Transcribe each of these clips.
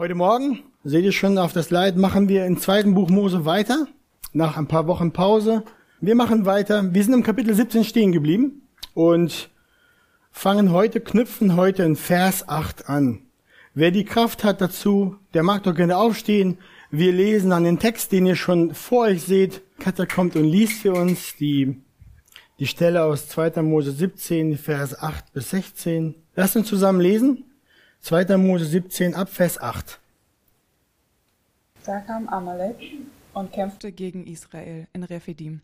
Heute Morgen, seht ihr schon auf das Leid, machen wir im zweiten Buch Mose weiter, nach ein paar Wochen Pause. Wir machen weiter, wir sind im Kapitel 17 stehen geblieben und fangen heute, knüpfen heute in Vers 8 an. Wer die Kraft hat dazu, der mag doch gerne aufstehen. Wir lesen an den Text, den ihr schon vor euch seht. Katja kommt und liest für uns die, die Stelle aus 2. Mose 17, Vers 8 bis 16. Lasst uns zusammen lesen. 2. Mose 17 ab Vers 8. Da kam Amalek und kämpfte gegen Israel in Rephidim.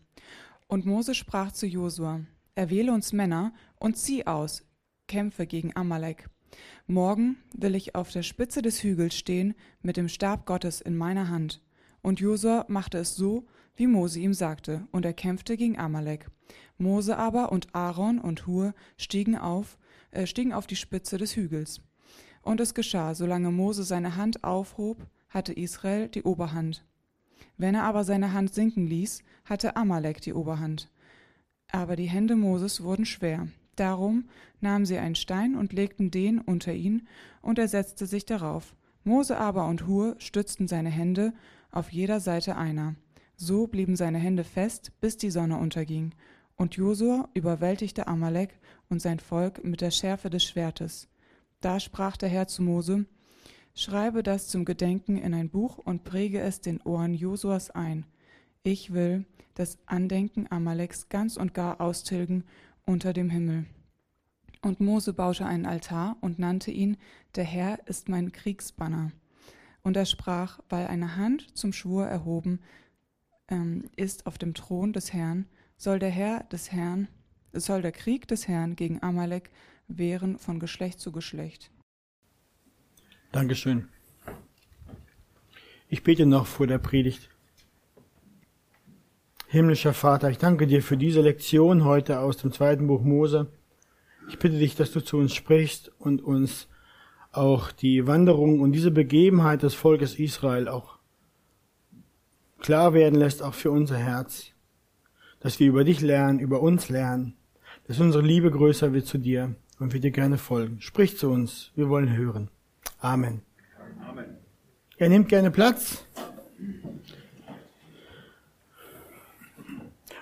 Und Mose sprach zu Josua, erwähle uns Männer und zieh aus, kämpfe gegen Amalek. Morgen will ich auf der Spitze des Hügels stehen mit dem Stab Gottes in meiner Hand. Und Josua machte es so, wie Mose ihm sagte, und er kämpfte gegen Amalek. Mose aber und Aaron und Hur stiegen auf, äh, stiegen auf die Spitze des Hügels. Und es geschah, solange Mose seine Hand aufhob, hatte Israel die Oberhand. Wenn er aber seine Hand sinken ließ, hatte Amalek die Oberhand. Aber die Hände Moses wurden schwer. Darum nahmen sie einen Stein und legten den unter ihn, und er setzte sich darauf. Mose aber und Hur stützten seine Hände auf jeder Seite einer. So blieben seine Hände fest, bis die Sonne unterging. Und Josua überwältigte Amalek und sein Volk mit der Schärfe des Schwertes. Da sprach der Herr zu Mose, Schreibe das zum Gedenken in ein Buch und präge es den Ohren Josuas ein. Ich will das Andenken Amaleks ganz und gar austilgen unter dem Himmel. Und Mose baute einen Altar und nannte ihn, der Herr ist mein Kriegsbanner. Und er sprach, weil eine Hand zum Schwur erhoben ähm, ist auf dem Thron des Herrn, soll der Herr des Herrn, soll der Krieg des Herrn gegen Amalek wären von Geschlecht zu Geschlecht. Dankeschön. Ich bete noch vor der Predigt. Himmlischer Vater, ich danke dir für diese Lektion heute aus dem zweiten Buch Mose. Ich bitte dich, dass du zu uns sprichst und uns auch die Wanderung und diese Begebenheit des Volkes Israel auch klar werden lässt, auch für unser Herz. Dass wir über dich lernen, über uns lernen, dass unsere Liebe größer wird zu dir und wir dir gerne folgen. Sprich zu uns, wir wollen hören. Amen. Amen. Er nimmt gerne Platz.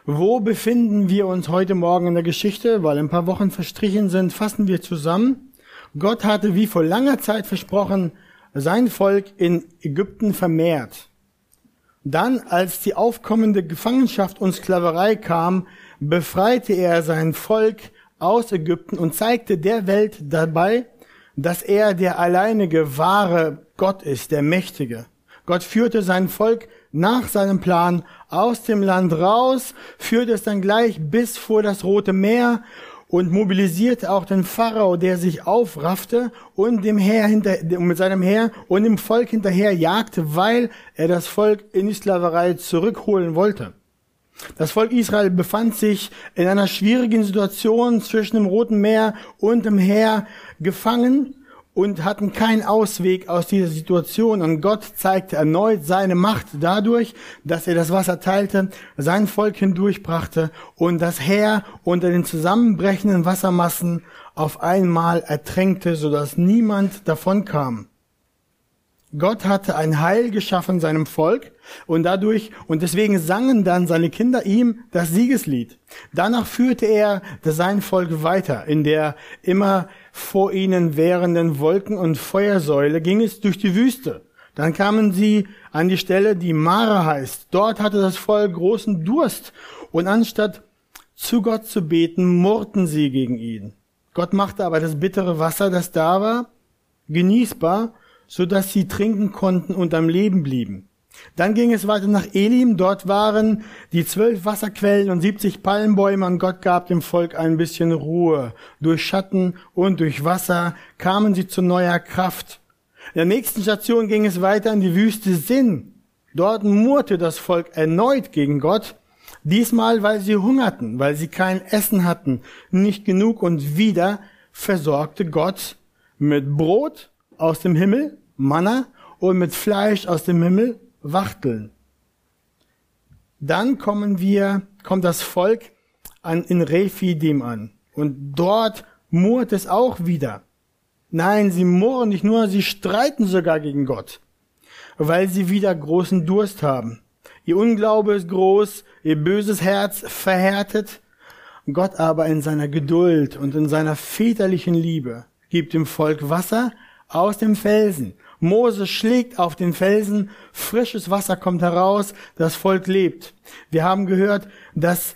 Wo befinden wir uns heute Morgen in der Geschichte? Weil ein paar Wochen verstrichen sind, fassen wir zusammen. Gott hatte wie vor langer Zeit versprochen, sein Volk in Ägypten vermehrt. Dann, als die aufkommende Gefangenschaft und Sklaverei kam, befreite er sein Volk aus Ägypten und zeigte der Welt dabei, dass er der alleinige wahre Gott ist, der Mächtige. Gott führte sein Volk nach seinem Plan aus dem Land raus, führte es dann gleich bis vor das Rote Meer und mobilisierte auch den Pharao, der sich aufraffte und dem Heer hinter, mit seinem Heer und dem Volk hinterher jagte, weil er das Volk in die Sklaverei zurückholen wollte. Das Volk Israel befand sich in einer schwierigen Situation zwischen dem Roten Meer und dem Heer gefangen und hatten keinen Ausweg aus dieser Situation. Und Gott zeigte erneut seine Macht dadurch, dass er das Wasser teilte, sein Volk hindurchbrachte und das Heer unter den zusammenbrechenden Wassermassen auf einmal ertränkte, sodass niemand davon kam. Gott hatte ein Heil geschaffen seinem Volk und dadurch, und deswegen sangen dann seine Kinder ihm das Siegeslied. Danach führte er sein Volk weiter. In der immer vor ihnen währenden Wolken- und Feuersäule ging es durch die Wüste. Dann kamen sie an die Stelle, die Mara heißt. Dort hatte das Volk großen Durst und anstatt zu Gott zu beten, murrten sie gegen ihn. Gott machte aber das bittere Wasser, das da war, genießbar so dass sie trinken konnten und am Leben blieben. Dann ging es weiter nach Elim. Dort waren die zwölf Wasserquellen und siebzig Palmbäume und Gott gab dem Volk ein bisschen Ruhe. Durch Schatten und durch Wasser kamen sie zu neuer Kraft. In der nächsten Station ging es weiter in die Wüste Sinn. Dort murrte das Volk erneut gegen Gott. Diesmal, weil sie hungerten, weil sie kein Essen hatten, nicht genug und wieder versorgte Gott mit Brot aus dem Himmel, Manna, und mit Fleisch aus dem Himmel, Wachteln. Dann kommen wir, kommt das Volk an, in Rephidim an. Und dort murrt es auch wieder. Nein, sie murren nicht nur, sie streiten sogar gegen Gott, weil sie wieder großen Durst haben. Ihr Unglaube ist groß, ihr böses Herz verhärtet. Gott aber in seiner Geduld und in seiner väterlichen Liebe gibt dem Volk Wasser aus dem Felsen. Mose schlägt auf den Felsen, frisches Wasser kommt heraus, das Volk lebt. Wir haben gehört, dass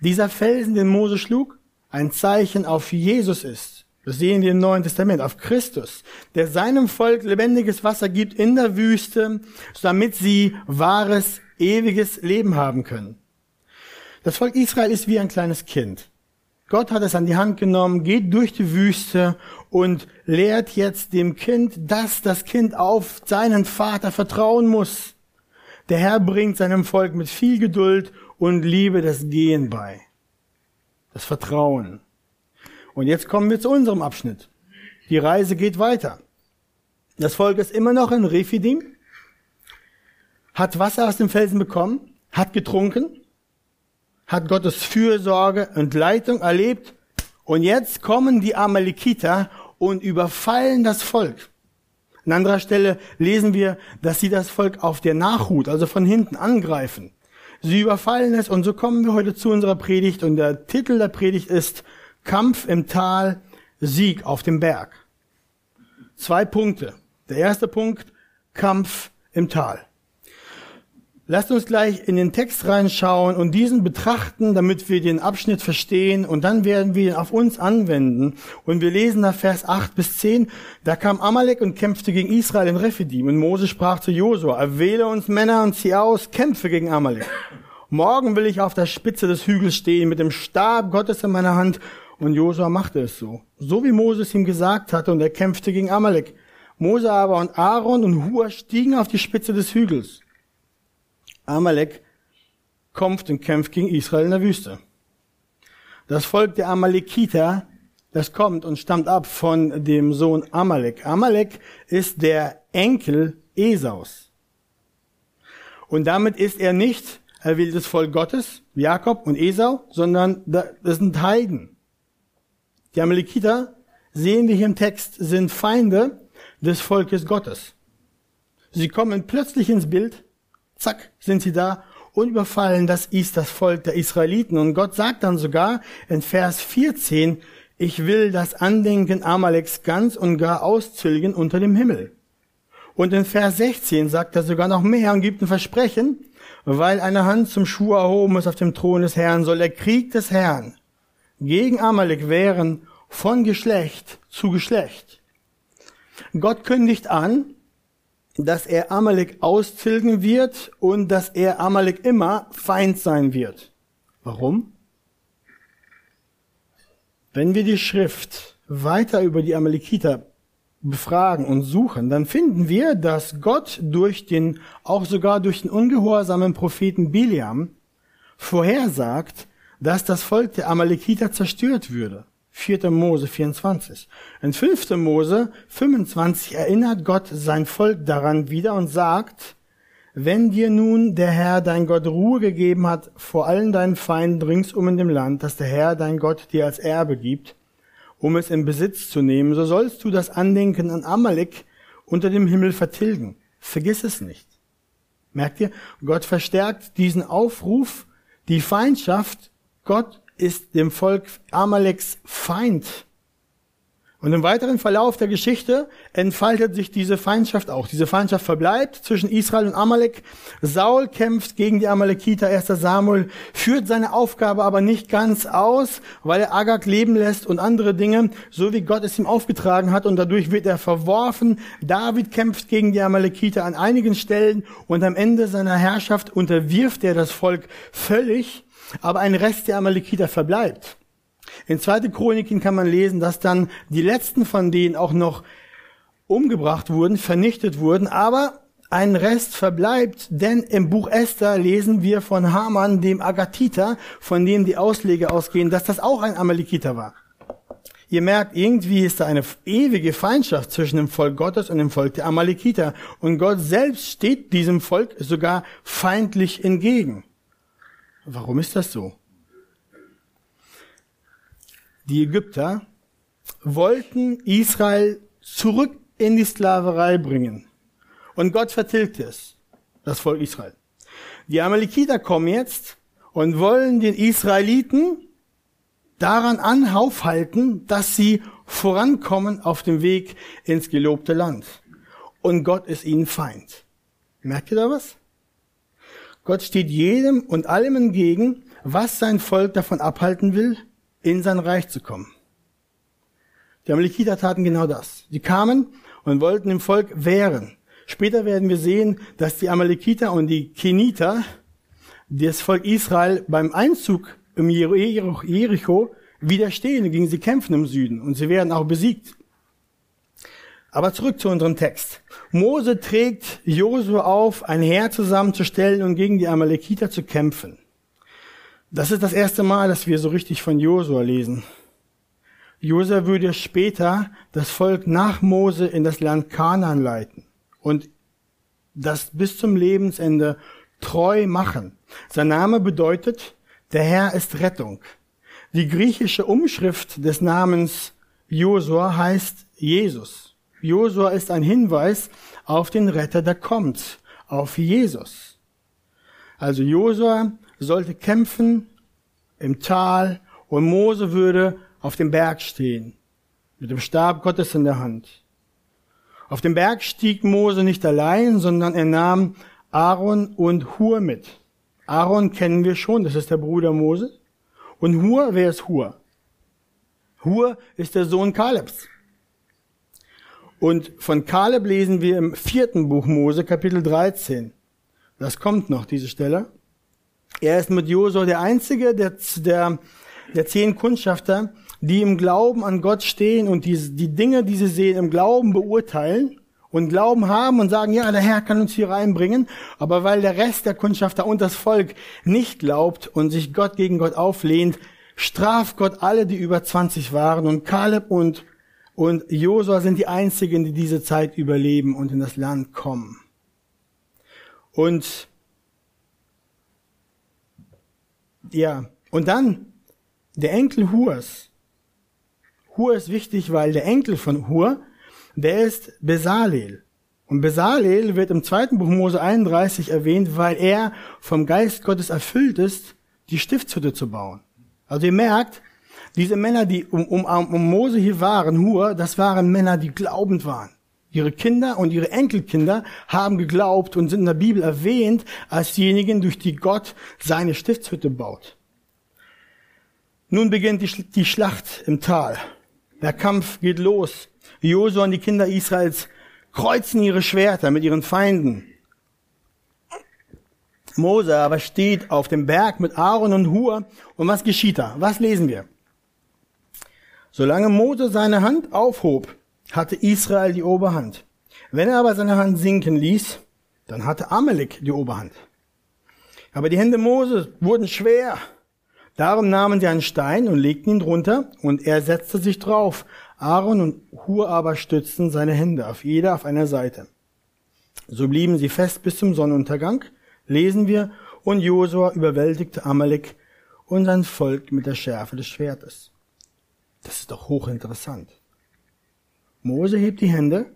dieser Felsen, den Mose schlug, ein Zeichen auf Jesus ist. Das sehen wir im Neuen Testament, auf Christus, der seinem Volk lebendiges Wasser gibt in der Wüste, damit sie wahres, ewiges Leben haben können. Das Volk Israel ist wie ein kleines Kind. Gott hat es an die Hand genommen, geht durch die Wüste und lehrt jetzt dem Kind, dass das Kind auf seinen Vater vertrauen muss. Der Herr bringt seinem Volk mit viel Geduld und Liebe das Gehen bei. Das Vertrauen. Und jetzt kommen wir zu unserem Abschnitt. Die Reise geht weiter. Das Volk ist immer noch in Refidim, hat Wasser aus dem Felsen bekommen, hat getrunken, hat Gottes Fürsorge und Leitung erlebt und jetzt kommen die Amalekiter und überfallen das Volk. An anderer Stelle lesen wir, dass sie das Volk auf der Nachhut, also von hinten angreifen. Sie überfallen es und so kommen wir heute zu unserer Predigt und der Titel der Predigt ist Kampf im Tal, Sieg auf dem Berg. Zwei Punkte. Der erste Punkt, Kampf im Tal. Lasst uns gleich in den Text reinschauen und diesen betrachten, damit wir den Abschnitt verstehen und dann werden wir ihn auf uns anwenden. Und wir lesen da Vers 8 bis 10. Da kam Amalek und kämpfte gegen Israel in Rephidim und Mose sprach zu Josua, erwähle uns Männer und zieh aus, kämpfe gegen Amalek. Morgen will ich auf der Spitze des Hügels stehen mit dem Stab Gottes in meiner Hand und Josua machte es so. So wie Moses ihm gesagt hatte und er kämpfte gegen Amalek. Mose aber und Aaron und Hur stiegen auf die Spitze des Hügels. Amalek kommt und kämpft gegen Israel in der Wüste. Das Volk der Amalekiter, das kommt und stammt ab von dem Sohn Amalek. Amalek ist der Enkel Esaus. Und damit ist er nicht erwähltes Volk Gottes, Jakob und Esau, sondern das sind Heiden. Die Amalekiter, sehen wir hier im Text, sind Feinde des Volkes Gottes. Sie kommen plötzlich ins Bild zack, sind sie da und überfallen das ist das Volk der Israeliten. Und Gott sagt dann sogar in Vers 14, ich will das Andenken Amaleks ganz und gar auszilgen unter dem Himmel. Und in Vers 16 sagt er sogar noch mehr und gibt ein Versprechen, weil eine Hand zum Schuh erhoben ist auf dem Thron des Herrn, soll der Krieg des Herrn gegen Amalek wären von Geschlecht zu Geschlecht. Gott kündigt an, dass er Amalek austilgen wird und dass er Amalek immer Feind sein wird. Warum? Wenn wir die Schrift weiter über die Amalekiter befragen und suchen, dann finden wir, dass Gott durch den, auch sogar durch den ungehorsamen Propheten Biliam vorhersagt, dass das Volk der Amalekiter zerstört würde. 4. Mose 24. In 5. Mose 25 erinnert Gott sein Volk daran wieder und sagt, wenn dir nun der Herr dein Gott Ruhe gegeben hat vor allen deinen Feinden ringsum in dem Land, das der Herr dein Gott dir als Erbe gibt, um es in Besitz zu nehmen, so sollst du das Andenken an Amalek unter dem Himmel vertilgen. Vergiss es nicht. Merkt ihr? Gott verstärkt diesen Aufruf, die Feindschaft Gott ist dem Volk Amaleks Feind. Und im weiteren Verlauf der Geschichte entfaltet sich diese Feindschaft auch. Diese Feindschaft verbleibt zwischen Israel und Amalek. Saul kämpft gegen die Amalekiter, 1. Samuel, führt seine Aufgabe aber nicht ganz aus, weil er Agag leben lässt und andere Dinge, so wie Gott es ihm aufgetragen hat und dadurch wird er verworfen. David kämpft gegen die Amalekiter an einigen Stellen und am Ende seiner Herrschaft unterwirft er das Volk völlig aber ein Rest der Amalekiter verbleibt. In 2. Chroniken kann man lesen, dass dann die letzten von denen auch noch umgebracht wurden, vernichtet wurden, aber ein Rest verbleibt, denn im Buch Esther lesen wir von Haman, dem Agatiter, von dem die Ausleger ausgehen, dass das auch ein Amalekiter war. Ihr merkt, irgendwie ist da eine ewige Feindschaft zwischen dem Volk Gottes und dem Volk der Amalekiter. Und Gott selbst steht diesem Volk sogar feindlich entgegen. Warum ist das so? Die Ägypter wollten Israel zurück in die Sklaverei bringen. Und Gott vertilgte es, das Volk Israel. Die Amalekiter kommen jetzt und wollen den Israeliten daran anhaufhalten, dass sie vorankommen auf dem Weg ins gelobte Land. Und Gott ist ihnen Feind. Merkt ihr da was? Gott steht jedem und allem entgegen, was sein Volk davon abhalten will, in sein Reich zu kommen. Die Amalekiter taten genau das. Die kamen und wollten dem Volk wehren. Später werden wir sehen, dass die Amalekiter und die Keniter das Volk Israel beim Einzug im Jericho widerstehen gegen sie kämpfen im Süden und sie werden auch besiegt. Aber zurück zu unserem Text. Mose trägt Josua auf, ein Heer zusammenzustellen und gegen die Amalekiter zu kämpfen. Das ist das erste Mal, dass wir so richtig von Josua lesen. Josua würde später das Volk nach Mose in das Land Kanaan leiten und das bis zum Lebensende treu machen. Sein Name bedeutet, der Herr ist Rettung. Die griechische Umschrift des Namens Josua heißt Jesus. Josua ist ein Hinweis auf den Retter, der kommt, auf Jesus. Also Josua sollte kämpfen im Tal und Mose würde auf dem Berg stehen, mit dem Stab Gottes in der Hand. Auf dem Berg stieg Mose nicht allein, sondern er nahm Aaron und Hur mit. Aaron kennen wir schon, das ist der Bruder Mose. Und Hur, wer ist Hur? Hur ist der Sohn Kalebs. Und von Kaleb lesen wir im vierten Buch Mose, Kapitel 13. Das kommt noch, diese Stelle. Er ist mit Josua der einzige der, der, der zehn Kundschafter, die im Glauben an Gott stehen und die, die Dinge, die sie sehen, im Glauben beurteilen und Glauben haben und sagen, ja, der Herr kann uns hier reinbringen, aber weil der Rest der Kundschafter und das Volk nicht glaubt und sich Gott gegen Gott auflehnt, straft Gott alle, die über 20 waren und Kaleb und und Josua sind die einzigen, die diese Zeit überleben und in das Land kommen. Und ja, und dann der Enkel Hurs. Hur ist wichtig, weil der Enkel von Hur, der ist Besalel. Und Besalel wird im zweiten Buch Mose 31 erwähnt, weil er vom Geist Gottes erfüllt ist, die Stiftshütte zu bauen. Also ihr merkt, diese Männer, die um, um, um Mose hier waren, Hur, das waren Männer, die glaubend waren. Ihre Kinder und ihre Enkelkinder haben geglaubt und sind in der Bibel erwähnt als diejenigen, durch die Gott seine Stiftshütte baut. Nun beginnt die Schlacht im Tal. Der Kampf geht los. Josua und die Kinder Israels kreuzen ihre Schwerter mit ihren Feinden. Mose aber steht auf dem Berg mit Aaron und Hur. Und was geschieht da? Was lesen wir? Solange Mose seine Hand aufhob, hatte Israel die Oberhand. Wenn er aber seine Hand sinken ließ, dann hatte Amalek die Oberhand. Aber die Hände Moses wurden schwer. Darum nahmen sie einen Stein und legten ihn drunter, und er setzte sich drauf. Aaron und Hur aber stützten seine Hände, auf jeder auf einer Seite. So blieben sie fest bis zum Sonnenuntergang, lesen wir, und Josua überwältigte Amalek und sein Volk mit der Schärfe des Schwertes. Das ist doch hochinteressant. Mose hebt die Hände,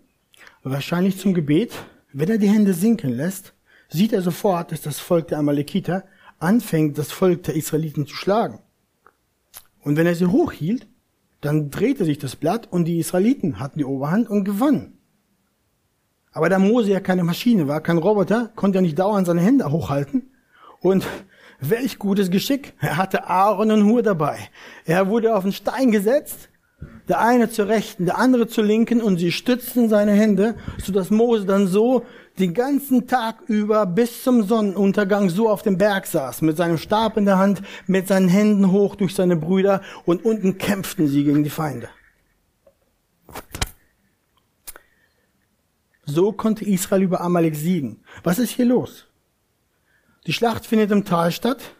wahrscheinlich zum Gebet. Wenn er die Hände sinken lässt, sieht er sofort, dass das Volk der Amalekiter anfängt, das Volk der Israeliten zu schlagen. Und wenn er sie hochhielt, dann drehte sich das Blatt und die Israeliten hatten die Oberhand und gewannen. Aber da Mose ja keine Maschine war, kein Roboter, konnte er nicht dauernd seine Hände hochhalten. Und welch gutes Geschick. Er hatte Aaron und Hur dabei. Er wurde auf den Stein gesetzt der eine zur rechten, der andere zur linken und sie stützten seine Hände, so dass Mose dann so den ganzen Tag über bis zum Sonnenuntergang so auf dem Berg saß, mit seinem Stab in der Hand, mit seinen Händen hoch durch seine Brüder und unten kämpften sie gegen die Feinde. So konnte Israel über Amalek siegen. Was ist hier los? Die Schlacht findet im Tal statt,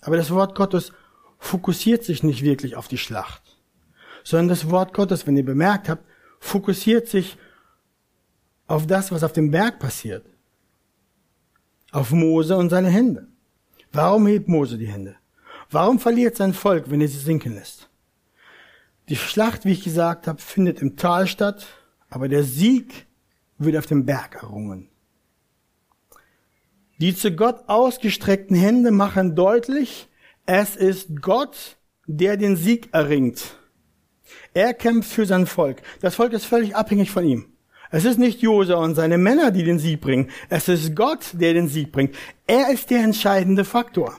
aber das Wort Gottes fokussiert sich nicht wirklich auf die Schlacht sondern das Wort Gottes, wenn ihr bemerkt habt, fokussiert sich auf das, was auf dem Berg passiert. Auf Mose und seine Hände. Warum hebt Mose die Hände? Warum verliert sein Volk, wenn er sie sinken lässt? Die Schlacht, wie ich gesagt habe, findet im Tal statt, aber der Sieg wird auf dem Berg errungen. Die zu Gott ausgestreckten Hände machen deutlich, es ist Gott, der den Sieg erringt. Er kämpft für sein Volk. Das Volk ist völlig abhängig von ihm. Es ist nicht Jose und seine Männer, die den Sieg bringen. Es ist Gott, der den Sieg bringt. Er ist der entscheidende Faktor.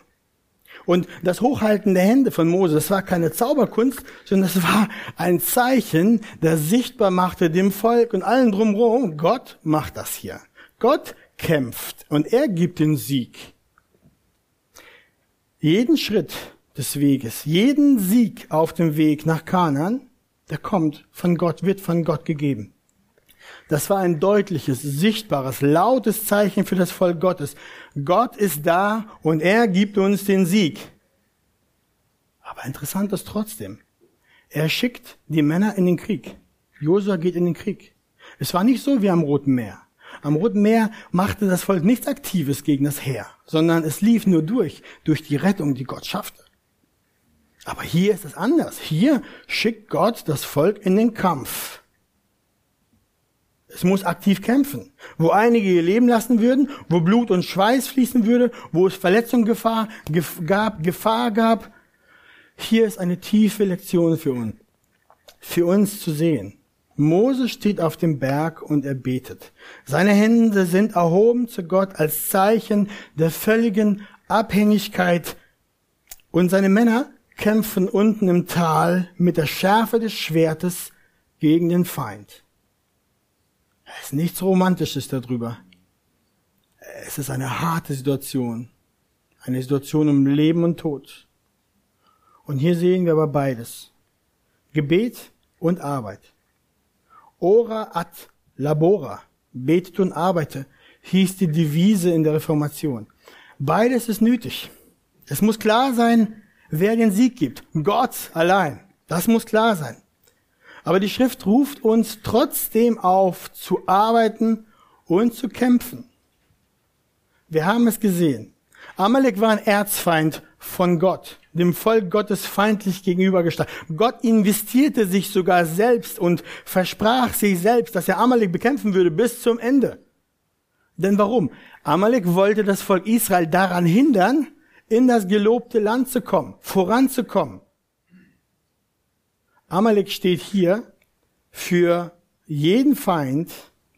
Und das Hochhalten der Hände von Mose, das war keine Zauberkunst, sondern das war ein Zeichen, das sichtbar machte dem Volk und allen drumherum, Gott macht das hier. Gott kämpft und er gibt den Sieg. Jeden Schritt des Weges, jeden Sieg auf dem Weg nach Kanan, der kommt von Gott, wird von Gott gegeben. Das war ein deutliches, sichtbares, lautes Zeichen für das Volk Gottes. Gott ist da und er gibt uns den Sieg. Aber interessant ist trotzdem, er schickt die Männer in den Krieg. Josua geht in den Krieg. Es war nicht so wie am Roten Meer. Am Roten Meer machte das Volk nichts Aktives gegen das Heer, sondern es lief nur durch, durch die Rettung, die Gott schaffte. Aber hier ist es anders. Hier schickt Gott das Volk in den Kampf. Es muss aktiv kämpfen. Wo einige ihr Leben lassen würden, wo Blut und Schweiß fließen würde, wo es Verletzungsgefahr gab, Gefahr gab. Hier ist eine tiefe Lektion für uns, für uns zu sehen. Mose steht auf dem Berg und er betet. Seine Hände sind erhoben zu Gott als Zeichen der völligen Abhängigkeit und seine Männer kämpfen unten im Tal mit der Schärfe des Schwertes gegen den Feind. Es ist nichts Romantisches darüber. Es ist eine harte Situation. Eine Situation um Leben und Tod. Und hier sehen wir aber beides. Gebet und Arbeit. Ora ad labora. Betet und arbeite hieß die Devise in der Reformation. Beides ist nötig. Es muss klar sein, wer den Sieg gibt. Gott allein. Das muss klar sein. Aber die Schrift ruft uns trotzdem auf, zu arbeiten und zu kämpfen. Wir haben es gesehen. Amalek war ein Erzfeind von Gott, dem Volk Gottes feindlich gegenübergestellt. Gott investierte sich sogar selbst und versprach sich selbst, dass er Amalek bekämpfen würde bis zum Ende. Denn warum? Amalek wollte das Volk Israel daran hindern, in das gelobte Land zu kommen, voranzukommen. Amalek steht hier für jeden Feind,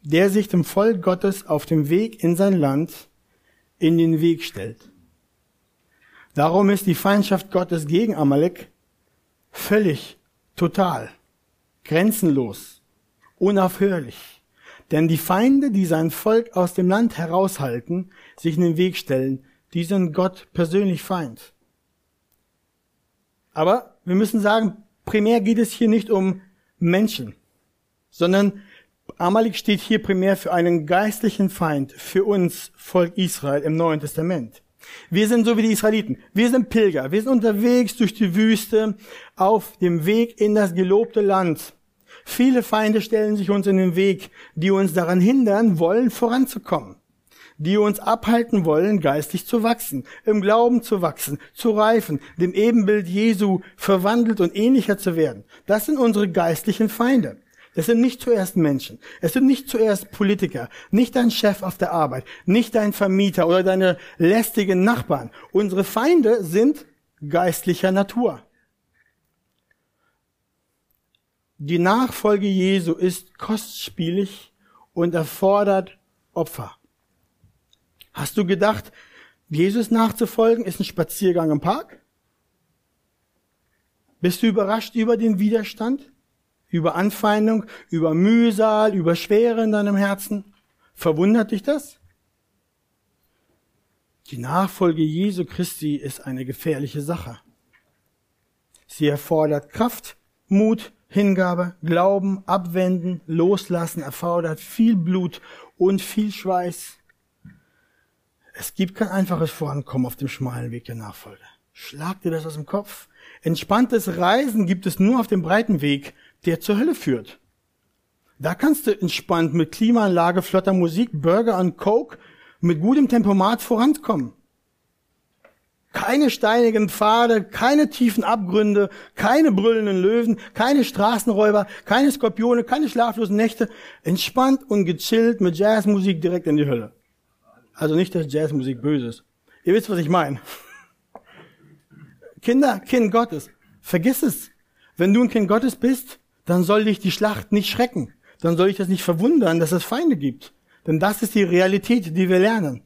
der sich dem Volk Gottes auf dem Weg in sein Land in den Weg stellt. Darum ist die Feindschaft Gottes gegen Amalek völlig, total, grenzenlos, unaufhörlich. Denn die Feinde, die sein Volk aus dem Land heraushalten, sich in den Weg stellen, die sind Gott persönlich Feind. Aber wir müssen sagen, primär geht es hier nicht um Menschen, sondern Amalek steht hier primär für einen geistlichen Feind, für uns Volk Israel im Neuen Testament. Wir sind so wie die Israeliten. Wir sind Pilger. Wir sind unterwegs durch die Wüste auf dem Weg in das gelobte Land. Viele Feinde stellen sich uns in den Weg, die uns daran hindern wollen, voranzukommen die uns abhalten wollen, geistig zu wachsen, im Glauben zu wachsen, zu reifen, dem Ebenbild Jesu verwandelt und ähnlicher zu werden. Das sind unsere geistlichen Feinde. Das sind nicht zuerst Menschen. Es sind nicht zuerst Politiker, nicht dein Chef auf der Arbeit, nicht dein Vermieter oder deine lästigen Nachbarn. Unsere Feinde sind geistlicher Natur. Die Nachfolge Jesu ist kostspielig und erfordert Opfer. Hast du gedacht, Jesus nachzufolgen ist ein Spaziergang im Park? Bist du überrascht über den Widerstand? Über Anfeindung, über Mühsal, über Schwere in deinem Herzen? Verwundert dich das? Die Nachfolge Jesu Christi ist eine gefährliche Sache. Sie erfordert Kraft, Mut, Hingabe, Glauben, Abwenden, Loslassen, erfordert viel Blut und viel Schweiß. Es gibt kein einfaches Vorankommen auf dem schmalen Weg der Nachfolge. Schlag dir das aus dem Kopf. Entspanntes Reisen gibt es nur auf dem breiten Weg, der zur Hölle führt. Da kannst du entspannt mit Klimaanlage, flotter Musik, Burger und Coke mit gutem Tempomat vorankommen. Keine steinigen Pfade, keine tiefen Abgründe, keine brüllenden Löwen, keine Straßenräuber, keine Skorpione, keine schlaflosen Nächte. Entspannt und gechillt mit Jazzmusik direkt in die Hölle. Also nicht, dass Jazzmusik böse ist. Ihr wisst, was ich meine. Kinder, Kind Gottes, vergiss es. Wenn du ein Kind Gottes bist, dann soll dich die Schlacht nicht schrecken. Dann soll ich das nicht verwundern, dass es Feinde gibt. Denn das ist die Realität, die wir lernen.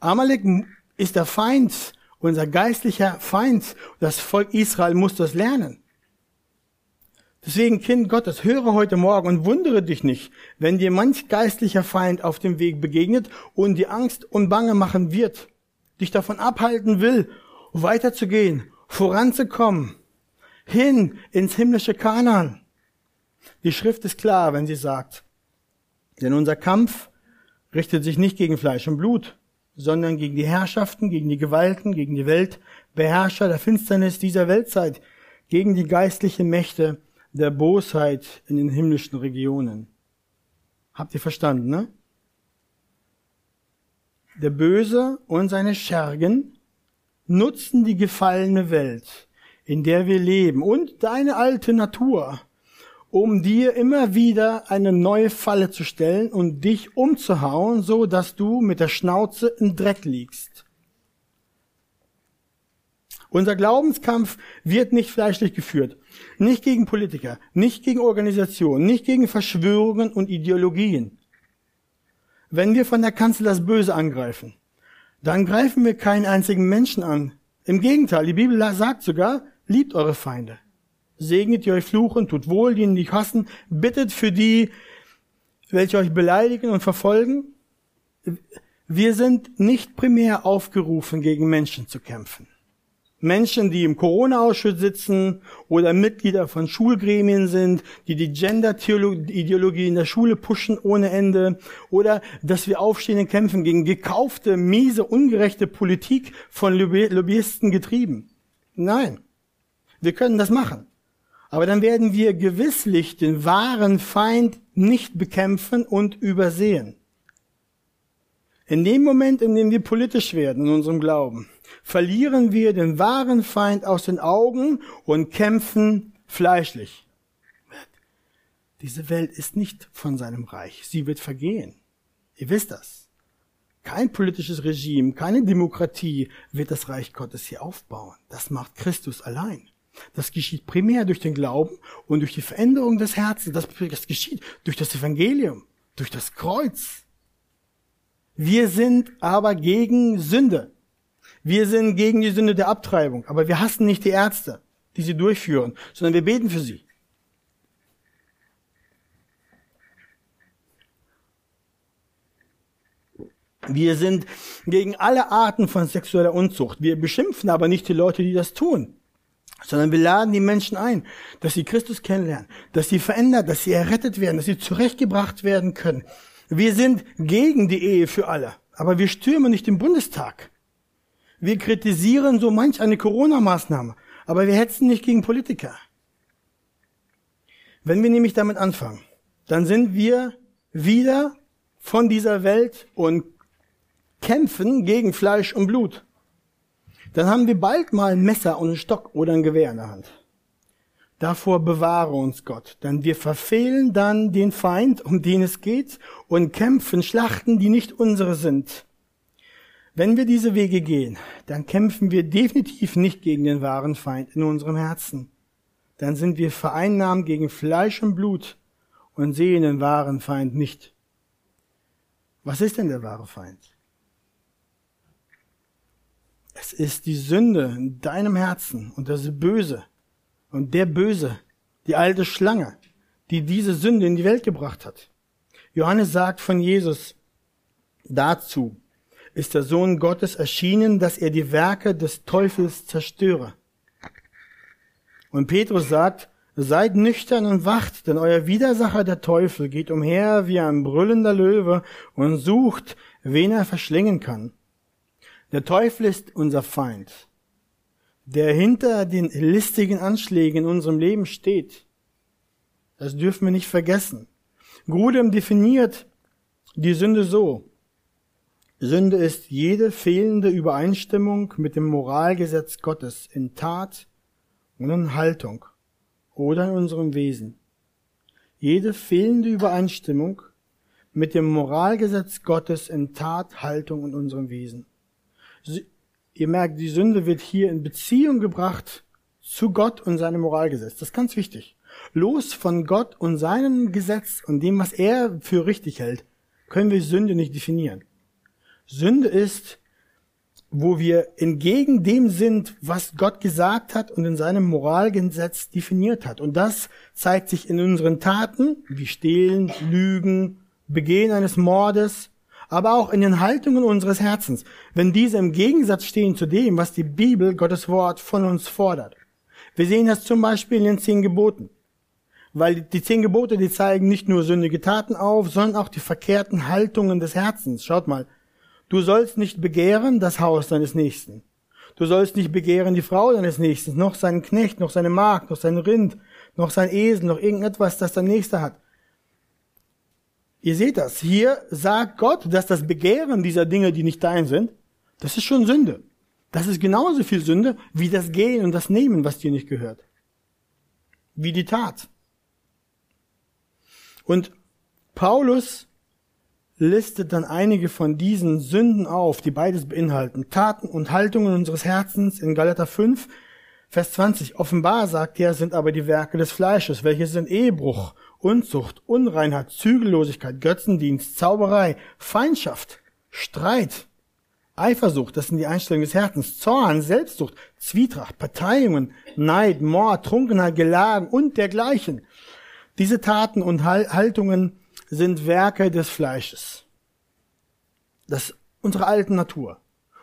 Amalek ist der Feind, unser geistlicher Feind. Das Volk Israel muss das lernen. Deswegen, Kind Gottes, höre heute Morgen und wundere dich nicht, wenn dir manch geistlicher Feind auf dem Weg begegnet und die Angst und Bange machen wird, dich davon abhalten will, weiterzugehen, voranzukommen, hin ins himmlische Kanan. Die Schrift ist klar, wenn sie sagt, denn unser Kampf richtet sich nicht gegen Fleisch und Blut, sondern gegen die Herrschaften, gegen die Gewalten, gegen die Weltbeherrscher der Finsternis dieser Weltzeit, gegen die geistlichen Mächte der Bosheit in den himmlischen Regionen. Habt ihr verstanden, ne? Der Böse und seine Schergen nutzen die gefallene Welt, in der wir leben, und deine alte Natur, um dir immer wieder eine neue Falle zu stellen und dich umzuhauen, so dass du mit der Schnauze im Dreck liegst. Unser Glaubenskampf wird nicht fleischlich geführt. Nicht gegen Politiker, nicht gegen Organisationen, nicht gegen Verschwörungen und Ideologien. Wenn wir von der Kanzel das Böse angreifen, dann greifen wir keinen einzigen Menschen an. Im Gegenteil, die Bibel sagt sogar, liebt eure Feinde. Segnet ihr euch fluchen, tut wohl denen, die euch hassen, bittet für die, welche euch beleidigen und verfolgen. Wir sind nicht primär aufgerufen, gegen Menschen zu kämpfen. Menschen, die im Corona-Ausschuss sitzen oder Mitglieder von Schulgremien sind, die die Gender-Ideologie in der Schule pushen ohne Ende oder dass wir aufstehen und kämpfen gegen gekaufte, miese, ungerechte Politik von Lobbyisten getrieben. Nein, wir können das machen. Aber dann werden wir gewisslich den wahren Feind nicht bekämpfen und übersehen. In dem Moment, in dem wir politisch werden in unserem Glauben, verlieren wir den wahren Feind aus den Augen und kämpfen fleischlich. Diese Welt ist nicht von seinem Reich. Sie wird vergehen. Ihr wisst das. Kein politisches Regime, keine Demokratie wird das Reich Gottes hier aufbauen. Das macht Christus allein. Das geschieht primär durch den Glauben und durch die Veränderung des Herzens. Das, das geschieht durch das Evangelium, durch das Kreuz. Wir sind aber gegen Sünde. Wir sind gegen die Sünde der Abtreibung. Aber wir hassen nicht die Ärzte, die sie durchführen, sondern wir beten für sie. Wir sind gegen alle Arten von sexueller Unzucht. Wir beschimpfen aber nicht die Leute, die das tun sondern wir laden die Menschen ein, dass sie Christus kennenlernen, dass sie verändert, dass sie errettet werden, dass sie zurechtgebracht werden können. Wir sind gegen die Ehe für alle, aber wir stürmen nicht den Bundestag. Wir kritisieren so manch eine Corona-Maßnahme, aber wir hetzen nicht gegen Politiker. Wenn wir nämlich damit anfangen, dann sind wir wieder von dieser Welt und kämpfen gegen Fleisch und Blut dann haben wir bald mal ein Messer und einen Stock oder ein Gewehr in der Hand. Davor bewahre uns Gott, denn wir verfehlen dann den Feind, um den es geht, und kämpfen Schlachten, die nicht unsere sind. Wenn wir diese Wege gehen, dann kämpfen wir definitiv nicht gegen den wahren Feind in unserem Herzen. Dann sind wir vereinnahmt gegen Fleisch und Blut und sehen den wahren Feind nicht. Was ist denn der wahre Feind? Es ist die Sünde in deinem Herzen und das Böse. Und der Böse, die alte Schlange, die diese Sünde in die Welt gebracht hat. Johannes sagt von Jesus, dazu ist der Sohn Gottes erschienen, dass er die Werke des Teufels zerstöre. Und Petrus sagt, seid nüchtern und wacht, denn euer Widersacher der Teufel geht umher wie ein brüllender Löwe und sucht, wen er verschlingen kann. Der Teufel ist unser Feind, der hinter den listigen Anschlägen in unserem Leben steht. Das dürfen wir nicht vergessen. Grudem definiert die Sünde so. Sünde ist jede fehlende Übereinstimmung mit dem Moralgesetz Gottes in Tat und in Haltung oder in unserem Wesen. Jede fehlende Übereinstimmung mit dem Moralgesetz Gottes in Tat, Haltung und unserem Wesen. Ihr merkt, die Sünde wird hier in Beziehung gebracht zu Gott und seinem Moralgesetz. Das ist ganz wichtig. Los von Gott und seinem Gesetz und dem, was er für richtig hält, können wir Sünde nicht definieren. Sünde ist, wo wir entgegen dem sind, was Gott gesagt hat und in seinem Moralgesetz definiert hat. Und das zeigt sich in unseren Taten, wie Stehlen, Lügen, Begehen eines Mordes, aber auch in den Haltungen unseres Herzens, wenn diese im Gegensatz stehen zu dem, was die Bibel, Gottes Wort, von uns fordert. Wir sehen das zum Beispiel in den zehn Geboten. Weil die zehn Gebote, die zeigen nicht nur sündige Taten auf, sondern auch die verkehrten Haltungen des Herzens. Schaut mal. Du sollst nicht begehren das Haus deines Nächsten. Du sollst nicht begehren die Frau deines Nächsten, noch seinen Knecht, noch seine Magd, noch sein Rind, noch sein Esel, noch irgendetwas, das dein Nächster hat. Ihr seht das. Hier sagt Gott, dass das Begehren dieser Dinge, die nicht dein sind, das ist schon Sünde. Das ist genauso viel Sünde wie das Gehen und das Nehmen, was dir nicht gehört. Wie die Tat. Und Paulus listet dann einige von diesen Sünden auf, die beides beinhalten. Taten und Haltungen unseres Herzens in Galater 5, Vers 20. Offenbar, sagt er, sind aber die Werke des Fleisches, welche sind Ehebruch, Unzucht, Unreinheit, Zügellosigkeit, Götzendienst, Zauberei, Feindschaft, Streit, Eifersucht, das sind die Einstellungen des Herzens, Zorn, Selbstsucht, Zwietracht, Parteiungen, Neid, Mord, Trunkenheit, Gelagen und dergleichen. Diese Taten und Haltungen sind Werke des Fleisches. Das unsere alten Natur.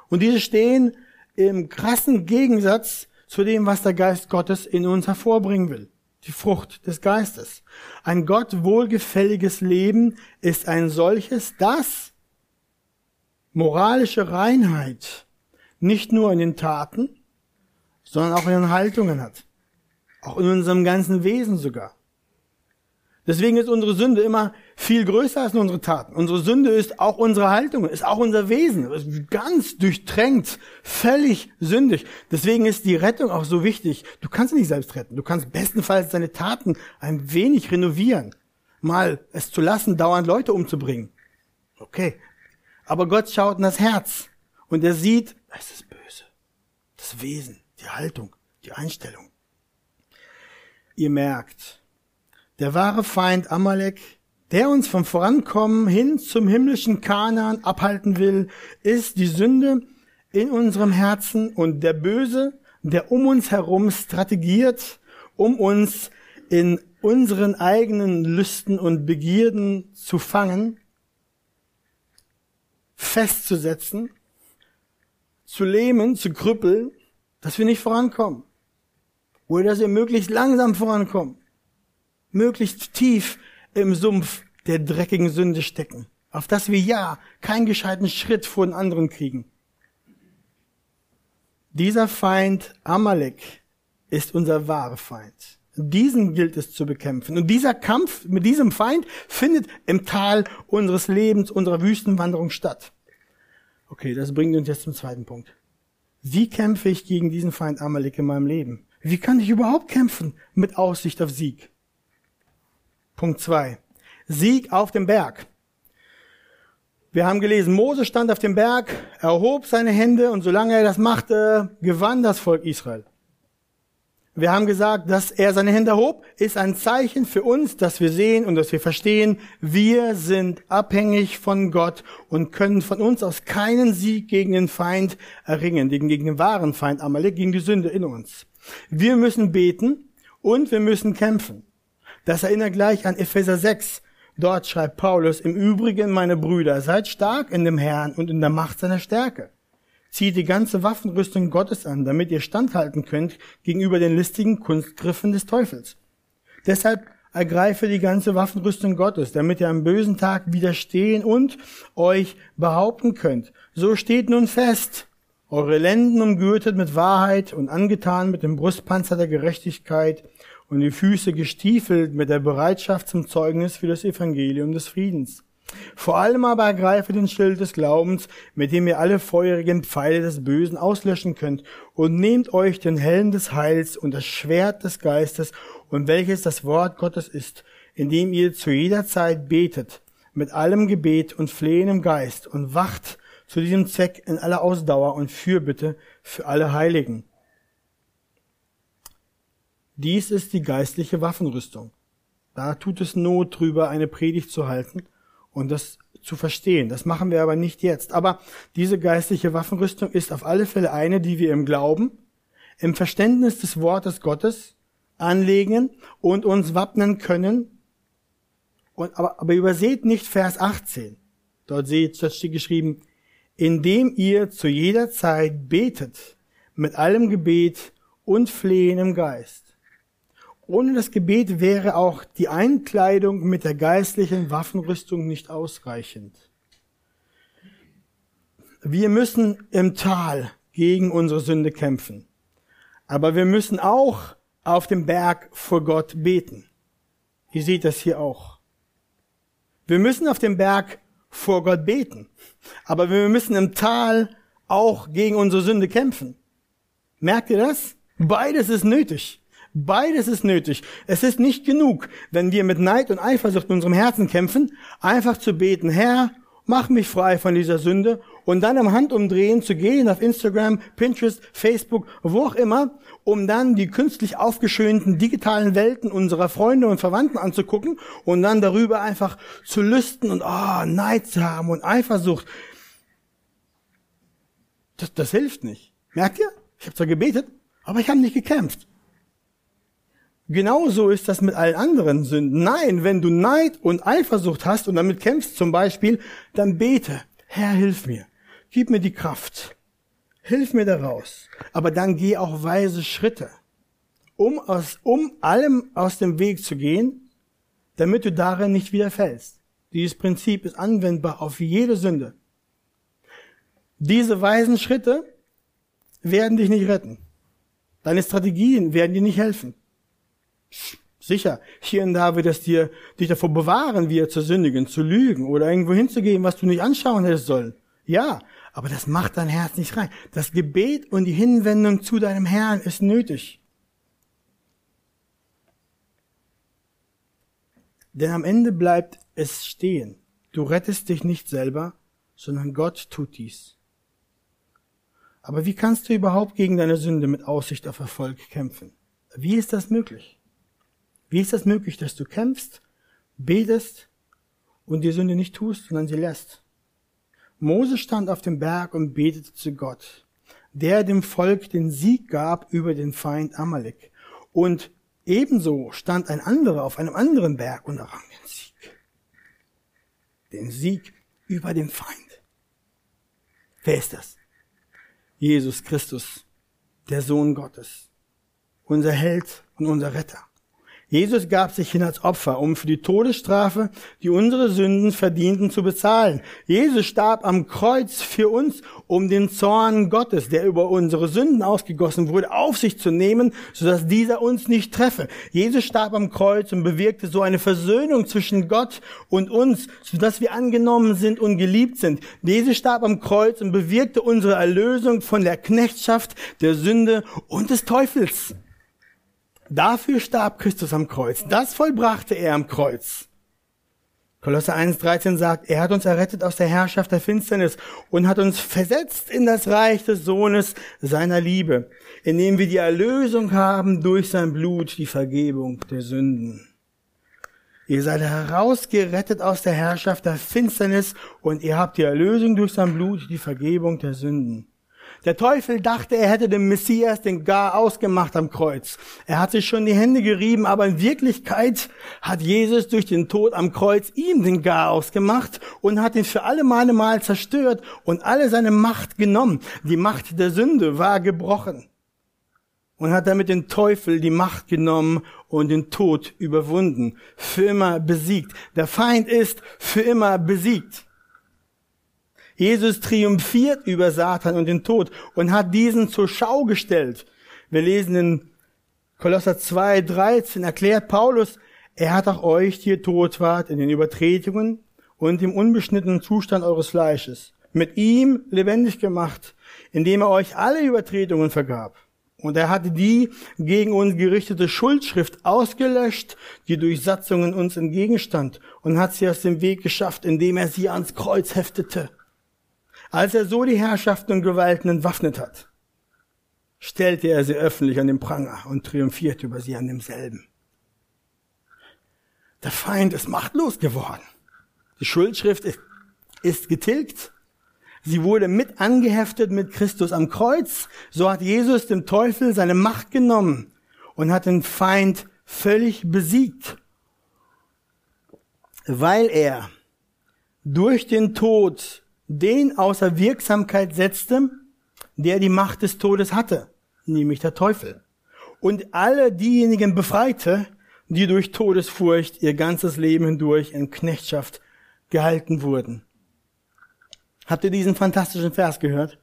Und diese stehen im krassen Gegensatz zu dem, was der Geist Gottes in uns hervorbringen will die Frucht des Geistes. Ein Gott wohlgefälliges Leben ist ein solches, das moralische Reinheit nicht nur in den Taten, sondern auch in den Haltungen hat. Auch in unserem ganzen Wesen sogar. Deswegen ist unsere Sünde immer viel größer als unsere Taten. Unsere Sünde ist auch unsere Haltung, ist auch unser Wesen, ist ganz durchtränkt, völlig sündig. Deswegen ist die Rettung auch so wichtig. Du kannst nicht selbst retten. Du kannst bestenfalls deine Taten ein wenig renovieren. Mal es zu lassen, dauernd Leute umzubringen. Okay. Aber Gott schaut in das Herz und er sieht, es ist böse. Das Wesen, die Haltung, die Einstellung. Ihr merkt, der wahre Feind Amalek, der uns vom Vorankommen hin zum himmlischen Kanaan abhalten will, ist die Sünde in unserem Herzen und der Böse, der um uns herum strategiert, um uns in unseren eigenen Lüsten und Begierden zu fangen, festzusetzen, zu lähmen, zu krüppeln, dass wir nicht vorankommen. Oder dass wir möglichst langsam vorankommen möglichst tief im Sumpf der dreckigen Sünde stecken, auf dass wir ja keinen gescheiten Schritt vor den anderen kriegen. Dieser Feind Amalek ist unser wahrer Feind. Diesen gilt es zu bekämpfen. Und dieser Kampf mit diesem Feind findet im Tal unseres Lebens, unserer Wüstenwanderung statt. Okay, das bringt uns jetzt zum zweiten Punkt. Wie kämpfe ich gegen diesen Feind Amalek in meinem Leben? Wie kann ich überhaupt kämpfen mit Aussicht auf Sieg? Punkt zwei: Sieg auf dem Berg. Wir haben gelesen, Mose stand auf dem Berg, erhob seine Hände und solange er das machte, gewann das Volk Israel. Wir haben gesagt, dass er seine Hände erhob, ist ein Zeichen für uns, dass wir sehen und dass wir verstehen, wir sind abhängig von Gott und können von uns aus keinen Sieg gegen den Feind erringen, gegen den wahren Feind Amalek, gegen die Sünde in uns. Wir müssen beten und wir müssen kämpfen. Das erinnert gleich an Epheser 6. Dort schreibt Paulus, im Übrigen, meine Brüder, seid stark in dem Herrn und in der Macht seiner Stärke. Zieht die ganze Waffenrüstung Gottes an, damit ihr standhalten könnt gegenüber den listigen Kunstgriffen des Teufels. Deshalb ergreife die ganze Waffenrüstung Gottes, damit ihr am bösen Tag widerstehen und euch behaupten könnt. So steht nun fest, eure Lenden umgürtet mit Wahrheit und angetan mit dem Brustpanzer der Gerechtigkeit und die Füße gestiefelt mit der Bereitschaft zum Zeugnis für das Evangelium des Friedens. Vor allem aber ergreife den Schild des Glaubens, mit dem ihr alle feurigen Pfeile des Bösen auslöschen könnt, und nehmt euch den Helm des Heils und das Schwert des Geistes, und welches das Wort Gottes ist, indem ihr zu jeder Zeit betet, mit allem Gebet und Flehen im Geist, und wacht zu diesem Zweck in aller Ausdauer und Fürbitte für alle Heiligen. Dies ist die geistliche Waffenrüstung. Da tut es Not drüber, eine Predigt zu halten und das zu verstehen. Das machen wir aber nicht jetzt. Aber diese geistliche Waffenrüstung ist auf alle Fälle eine, die wir im Glauben, im Verständnis des Wortes Gottes anlegen und uns wappnen können. Und, aber, aber überseht nicht Vers 18. Dort seht, steht geschrieben, indem ihr zu jeder Zeit betet mit allem Gebet und Flehen im Geist. Ohne das Gebet wäre auch die Einkleidung mit der geistlichen Waffenrüstung nicht ausreichend. Wir müssen im Tal gegen unsere Sünde kämpfen. Aber wir müssen auch auf dem Berg vor Gott beten. Ihr seht das hier auch. Wir müssen auf dem Berg vor Gott beten. Aber wir müssen im Tal auch gegen unsere Sünde kämpfen. Merkt ihr das? Beides ist nötig. Beides ist nötig. Es ist nicht genug, wenn wir mit Neid und Eifersucht in unserem Herzen kämpfen, einfach zu beten, Herr, mach mich frei von dieser Sünde und dann im Handumdrehen zu gehen auf Instagram, Pinterest, Facebook, wo auch immer, um dann die künstlich aufgeschönten digitalen Welten unserer Freunde und Verwandten anzugucken und dann darüber einfach zu lüsten und oh, Neid zu haben und Eifersucht. Das, das hilft nicht. Merkt ihr? Ich habe zwar gebetet, aber ich habe nicht gekämpft. Genauso ist das mit allen anderen Sünden. Nein, wenn du Neid und Eifersucht hast und damit kämpfst zum Beispiel, dann bete, Herr, hilf mir, gib mir die Kraft, hilf mir daraus. Aber dann geh auch weise Schritte, um, aus, um allem aus dem Weg zu gehen, damit du darin nicht wieder fällst. Dieses Prinzip ist anwendbar auf jede Sünde. Diese weisen Schritte werden dich nicht retten. Deine Strategien werden dir nicht helfen. Sicher, hier und da wird es dir, dich davor bewahren, wieder zu sündigen, zu lügen oder irgendwo hinzugehen, was du nicht anschauen hättest sollen. Ja, aber das macht dein Herz nicht rein. Das Gebet und die Hinwendung zu deinem Herrn ist nötig. Denn am Ende bleibt es stehen. Du rettest dich nicht selber, sondern Gott tut dies. Aber wie kannst du überhaupt gegen deine Sünde mit Aussicht auf Erfolg kämpfen? Wie ist das möglich? Wie ist das möglich, dass du kämpfst, betest und die Sünde nicht tust, sondern sie lässt? Mose stand auf dem Berg und betete zu Gott, der dem Volk den Sieg gab über den Feind Amalek. Und ebenso stand ein anderer auf einem anderen Berg und errang den Sieg. Den Sieg über den Feind. Wer ist das? Jesus Christus, der Sohn Gottes, unser Held und unser Retter. Jesus gab sich hin als Opfer, um für die Todesstrafe, die unsere Sünden verdienten, zu bezahlen. Jesus starb am Kreuz für uns, um den Zorn Gottes, der über unsere Sünden ausgegossen wurde, auf sich zu nehmen, sodass dieser uns nicht treffe. Jesus starb am Kreuz und bewirkte so eine Versöhnung zwischen Gott und uns, sodass wir angenommen sind und geliebt sind. Jesus starb am Kreuz und bewirkte unsere Erlösung von der Knechtschaft, der Sünde und des Teufels. Dafür starb Christus am Kreuz. Das vollbrachte er am Kreuz. Kolosser 1,13 sagt, er hat uns errettet aus der Herrschaft der Finsternis und hat uns versetzt in das Reich des Sohnes seiner Liebe, indem wir die Erlösung haben durch sein Blut, die Vergebung der Sünden. Ihr seid herausgerettet aus der Herrschaft der Finsternis und ihr habt die Erlösung durch sein Blut, die Vergebung der Sünden. Der Teufel dachte, er hätte dem Messias den Gar ausgemacht am Kreuz. Er hat sich schon die Hände gerieben, aber in Wirklichkeit hat Jesus durch den Tod am Kreuz ihm den Gar ausgemacht und hat ihn für alle Male mal zerstört und alle seine Macht genommen. Die Macht der Sünde war gebrochen und hat damit den Teufel die Macht genommen und den Tod überwunden, für immer besiegt. Der Feind ist für immer besiegt. Jesus triumphiert über Satan und den Tod und hat diesen zur Schau gestellt. Wir lesen in Kolosser 2, 13, erklärt Paulus, er hat auch euch, die ihr tot wart, in den Übertretungen und im unbeschnittenen Zustand eures Fleisches, mit ihm lebendig gemacht, indem er euch alle Übertretungen vergab. Und er hatte die gegen uns gerichtete Schuldschrift ausgelöscht, die durch Satzungen uns entgegenstand, und hat sie aus dem Weg geschafft, indem er sie ans Kreuz heftete. Als er so die Herrschaften und Gewalten entwaffnet hat, stellte er sie öffentlich an den Pranger und triumphierte über sie an demselben. Der Feind ist machtlos geworden. Die Schuldschrift ist, getilgt. Sie wurde mit angeheftet mit Christus am Kreuz. So hat Jesus dem Teufel seine Macht genommen und hat den Feind völlig besiegt, weil er durch den Tod den außer Wirksamkeit setzte, der die Macht des Todes hatte, nämlich der Teufel. Und alle diejenigen befreite, die durch Todesfurcht ihr ganzes Leben hindurch in Knechtschaft gehalten wurden. Habt ihr diesen fantastischen Vers gehört?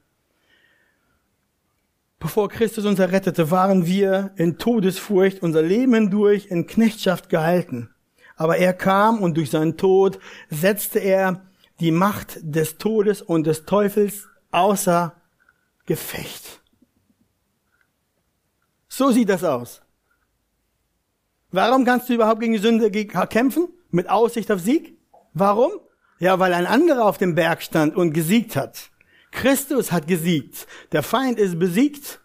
Bevor Christus uns errettete, waren wir in Todesfurcht unser Leben hindurch in Knechtschaft gehalten. Aber er kam und durch seinen Tod setzte er die Macht des Todes und des Teufels außer Gefecht. So sieht das aus. Warum kannst du überhaupt gegen die Sünde kämpfen? Mit Aussicht auf Sieg? Warum? Ja, weil ein anderer auf dem Berg stand und gesiegt hat. Christus hat gesiegt. Der Feind ist besiegt.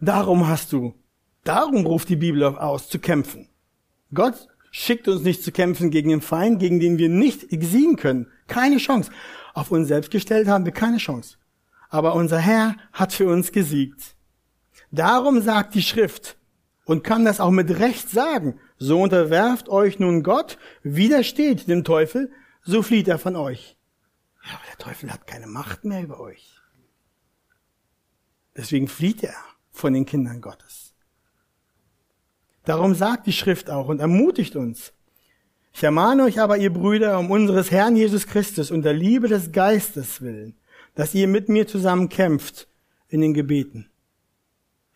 Darum hast du, darum ruft die Bibel aus, zu kämpfen. Gott schickt uns nicht zu kämpfen gegen den Feind, gegen den wir nicht siegen können. Keine Chance. Auf uns selbst gestellt haben wir keine Chance. Aber unser Herr hat für uns gesiegt. Darum sagt die Schrift und kann das auch mit Recht sagen. So unterwerft euch nun Gott, widersteht dem Teufel, so flieht er von euch. Ja, aber der Teufel hat keine Macht mehr über euch. Deswegen flieht er von den Kindern Gottes. Darum sagt die Schrift auch und ermutigt uns. Ich ermahne euch aber, ihr Brüder, um unseres Herrn Jesus Christus und der Liebe des Geistes willen, dass ihr mit mir zusammen kämpft in den Gebeten.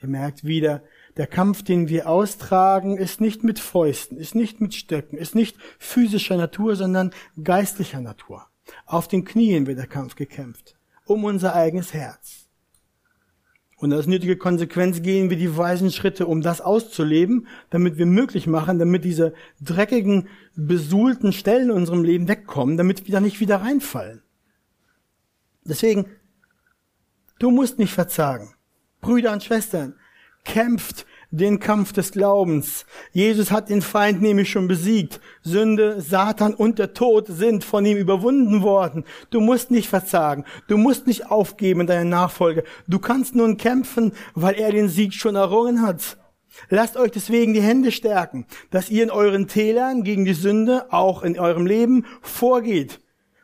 Ihr merkt wieder, der Kampf, den wir austragen, ist nicht mit Fäusten, ist nicht mit Stöcken, ist nicht physischer Natur, sondern geistlicher Natur. Auf den Knien wird der Kampf gekämpft, um unser eigenes Herz. Und als nötige Konsequenz gehen wir die weisen Schritte, um das auszuleben, damit wir möglich machen, damit diese dreckigen, besuhlten Stellen in unserem Leben wegkommen, damit wir da nicht wieder reinfallen. Deswegen, du musst nicht verzagen. Brüder und Schwestern, kämpft den Kampf des Glaubens. Jesus hat den Feind nämlich schon besiegt. Sünde, Satan und der Tod sind von ihm überwunden worden. Du musst nicht verzagen. Du musst nicht aufgeben in deiner Nachfolge. Du kannst nun kämpfen, weil er den Sieg schon errungen hat. Lasst euch deswegen die Hände stärken, dass ihr in euren Tälern gegen die Sünde auch in eurem Leben vorgeht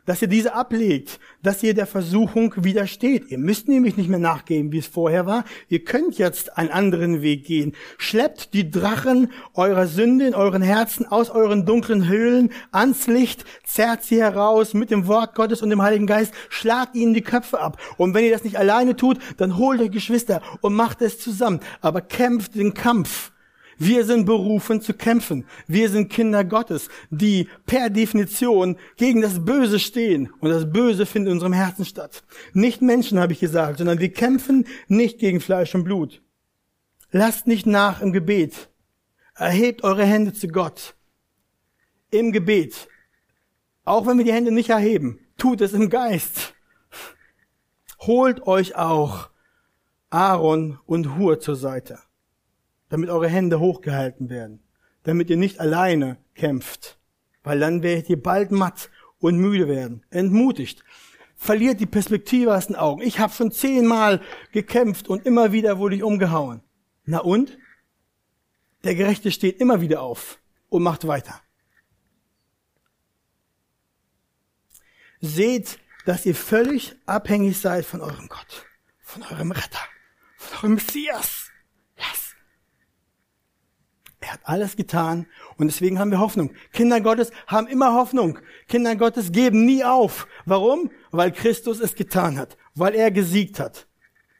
dass ihr diese ablegt, dass ihr der Versuchung widersteht. Ihr müsst nämlich nicht mehr nachgeben, wie es vorher war. Ihr könnt jetzt einen anderen Weg gehen. Schleppt die Drachen eurer Sünde in euren Herzen aus euren dunklen Höhlen ans Licht, zerrt sie heraus mit dem Wort Gottes und dem Heiligen Geist, schlagt ihnen die Köpfe ab. Und wenn ihr das nicht alleine tut, dann holt euch Geschwister und macht es zusammen. Aber kämpft den Kampf wir sind berufen zu kämpfen. Wir sind Kinder Gottes, die per Definition gegen das Böse stehen. Und das Böse findet in unserem Herzen statt. Nicht Menschen, habe ich gesagt, sondern wir kämpfen nicht gegen Fleisch und Blut. Lasst nicht nach im Gebet. Erhebt eure Hände zu Gott. Im Gebet. Auch wenn wir die Hände nicht erheben, tut es im Geist. Holt euch auch Aaron und Hur zur Seite damit eure Hände hochgehalten werden, damit ihr nicht alleine kämpft, weil dann werdet ihr bald matt und müde werden, entmutigt. Verliert die Perspektive aus den Augen. Ich habe schon zehnmal gekämpft und immer wieder wurde ich umgehauen. Na und? Der Gerechte steht immer wieder auf und macht weiter. Seht, dass ihr völlig abhängig seid von eurem Gott, von eurem Retter, von eurem Messias. Er hat alles getan und deswegen haben wir Hoffnung. Kinder Gottes haben immer Hoffnung. Kinder Gottes geben nie auf. Warum? Weil Christus es getan hat, weil er gesiegt hat.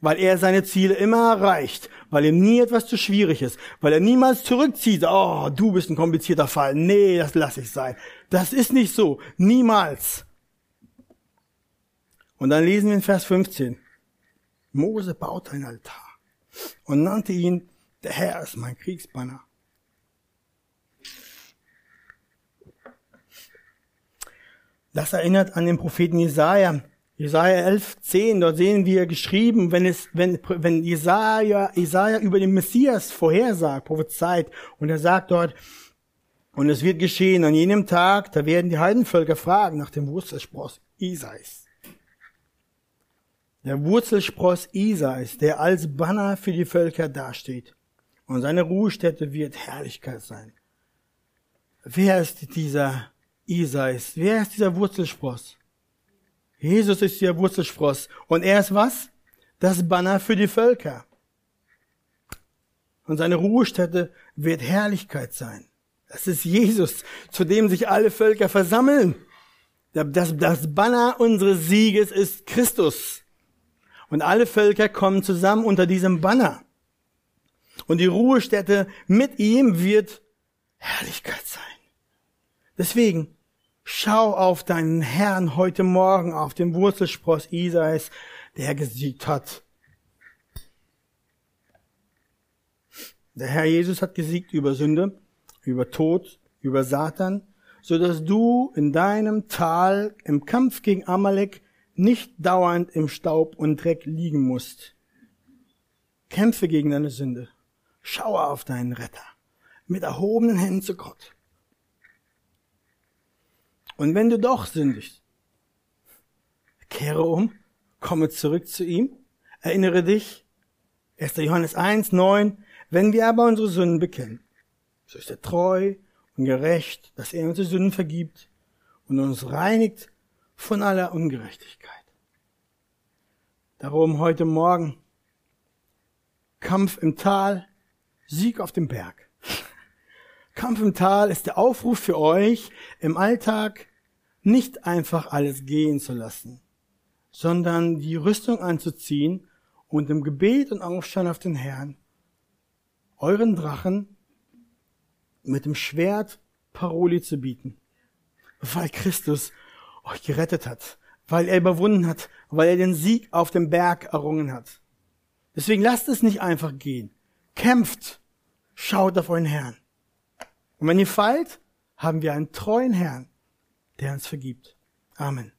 weil er seine Ziele immer erreicht, weil ihm nie etwas zu schwierig ist, weil er niemals zurückzieht, oh, du bist ein komplizierter Fall, nee, das lasse ich sein. Das ist nicht so, niemals. Und dann lesen wir in Vers 15, Mose baut ein Altar und nannte ihn, der Herr ist mein Kriegsbanner. Das erinnert an den Propheten Jesaja, Jesaja 11, 10, dort sehen wir geschrieben, wenn es, wenn, wenn Jesaja, Jesaja über den Messias vorhersagt, prophezeit, und er sagt dort, und es wird geschehen an jenem Tag, da werden die Heidenvölker fragen nach dem Wurzelspross Isais. Der Wurzelspross Isais, der als Banner für die Völker dasteht. Und seine Ruhestätte wird Herrlichkeit sein. Wer ist dieser Isais? Wer ist dieser Wurzelspross? Jesus ist der Wurzelspross. Und er ist was? Das Banner für die Völker. Und seine Ruhestätte wird Herrlichkeit sein. Das ist Jesus, zu dem sich alle Völker versammeln. Das, das Banner unseres Sieges ist Christus. Und alle Völker kommen zusammen unter diesem Banner. Und die Ruhestätte mit ihm wird Herrlichkeit sein. Deswegen, Schau auf deinen Herrn heute Morgen, auf den Wurzelspross Isais, der gesiegt hat. Der Herr Jesus hat gesiegt über Sünde, über Tod, über Satan, so dass du in deinem Tal im Kampf gegen Amalek nicht dauernd im Staub und Dreck liegen musst. Kämpfe gegen deine Sünde. Schaue auf deinen Retter mit erhobenen Händen zu Gott. Und wenn du doch sündigst, kehre um, komme zurück zu ihm, erinnere dich, 1. Johannes 1, 9, wenn wir aber unsere Sünden bekennen, so ist er treu und gerecht, dass er unsere Sünden vergibt und uns reinigt von aller Ungerechtigkeit. Darum heute Morgen Kampf im Tal, Sieg auf dem Berg. Kampf im Tal ist der Aufruf für euch, im Alltag nicht einfach alles gehen zu lassen, sondern die Rüstung anzuziehen und im Gebet und Aufstand auf den Herrn euren Drachen mit dem Schwert Paroli zu bieten, weil Christus euch gerettet hat, weil er überwunden hat, weil er den Sieg auf dem Berg errungen hat. Deswegen lasst es nicht einfach gehen. Kämpft, schaut auf euren Herrn. Und wenn ihr fallt, haben wir einen treuen Herrn, der uns vergibt. Amen.